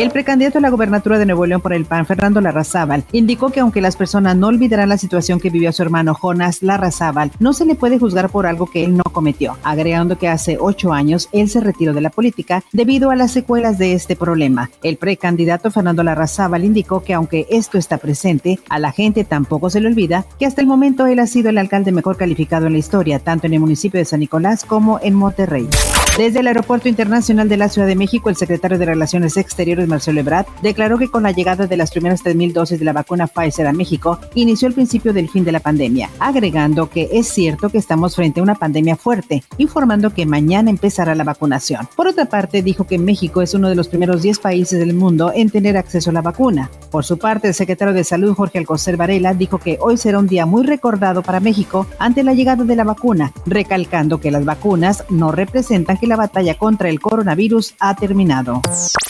El precandidato a la gobernatura de Nuevo León por el PAN, Fernando Larrazábal, indicó que aunque las personas no olvidarán la situación que vivió su hermano Jonas Larrazábal, no se le puede juzgar por algo que él no cometió, agregando que hace ocho años él se retiró de la política debido a las secuelas de este problema. El precandidato Fernando Larrazábal indicó que aunque esto está presente, a la gente tampoco se le olvida que hasta el momento él ha sido el alcalde mejor calificado en la historia, tanto en el municipio de San Nicolás como en Monterrey. Desde el Aeropuerto Internacional de la Ciudad de México, el secretario de Relaciones Exteriores, Marcelo Ebrard, declaró que con la llegada de las primeras 3.000 dosis de la vacuna Pfizer a México, inició el principio del fin de la pandemia, agregando que es cierto que estamos frente a una pandemia fuerte, informando que mañana empezará la vacunación. Por otra parte, dijo que México es uno de los primeros 10 países del mundo en tener acceso a la vacuna. Por su parte, el secretario de Salud, Jorge Alcocer Varela, dijo que hoy será un día muy recordado para México ante la llegada de la vacuna, recalcando que las vacunas no representan que la batalla contra el coronavirus ha terminado.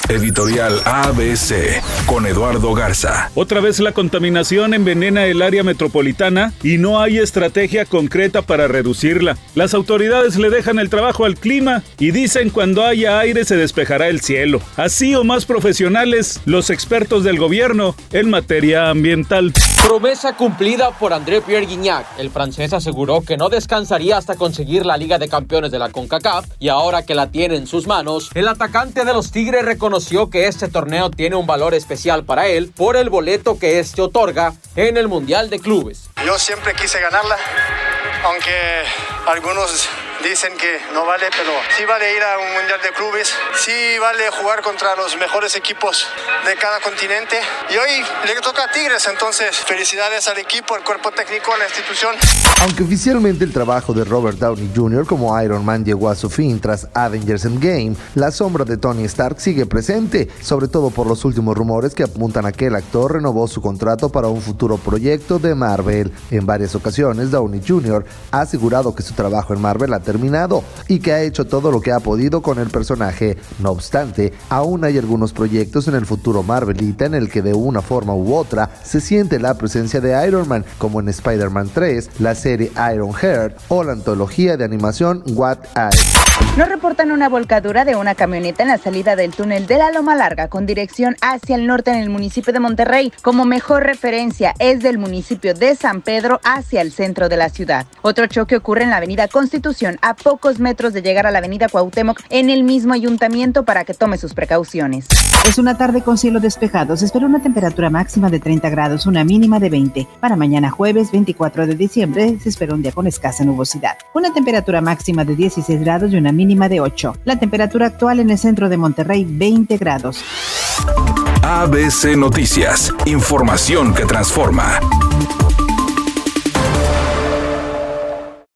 Editorial ABC con Eduardo Garza. Otra vez la contaminación envenena el área metropolitana y no hay estrategia concreta para reducirla. Las autoridades le dejan el trabajo al clima y dicen cuando haya aire se despejará el cielo. Así o más profesionales, los expertos del gobierno en materia ambiental. Promesa cumplida por André Pierre Guignac. El francés aseguró que no descansaría hasta conseguir la Liga de Campeones de la CONCACAF y ahora que la tiene en sus manos, el atacante de los Tigres reconoció que este torneo tiene un valor especial para él por el boleto que este otorga en el Mundial de Clubes. Yo siempre quise ganarla, aunque algunos dicen que no vale, pero sí vale ir a un mundial de clubes, sí vale jugar contra los mejores equipos de cada continente. Y hoy le toca a Tigres, entonces felicidades al equipo, al cuerpo técnico, a la institución. Aunque oficialmente el trabajo de Robert Downey Jr. como Iron Man llegó a su fin tras Avengers Endgame, la sombra de Tony Stark sigue presente, sobre todo por los últimos rumores que apuntan a que el actor renovó su contrato para un futuro proyecto de Marvel. En varias ocasiones, Downey Jr. ha asegurado que su trabajo en Marvel ha terminado y que ha hecho todo lo que ha podido con el personaje. No obstante, aún hay algunos proyectos en el futuro Marvelita en el que de una forma u otra se siente la presencia de Iron Man, como en Spider-Man 3, la serie Iron Heart o la antología de animación What I. Nos reportan una volcadura de una camioneta en la salida del túnel de la Loma Larga con dirección hacia el norte en el municipio de Monterrey. Como mejor referencia es del municipio de San Pedro hacia el centro de la ciudad. Otro choque ocurre en la avenida Constitución a pocos metros de llegar a la avenida Cuauhtémoc en el mismo ayuntamiento para que tome sus precauciones. Es una tarde con cielo despejado. Se espera una temperatura máxima de 30 grados, una mínima de 20. Para mañana jueves 24 de diciembre se espera un día con escasa nubosidad. Una temperatura máxima de 16 grados y mínima de 8. La temperatura actual en el centro de Monterrey 20 grados. ABC Noticias. Información que transforma.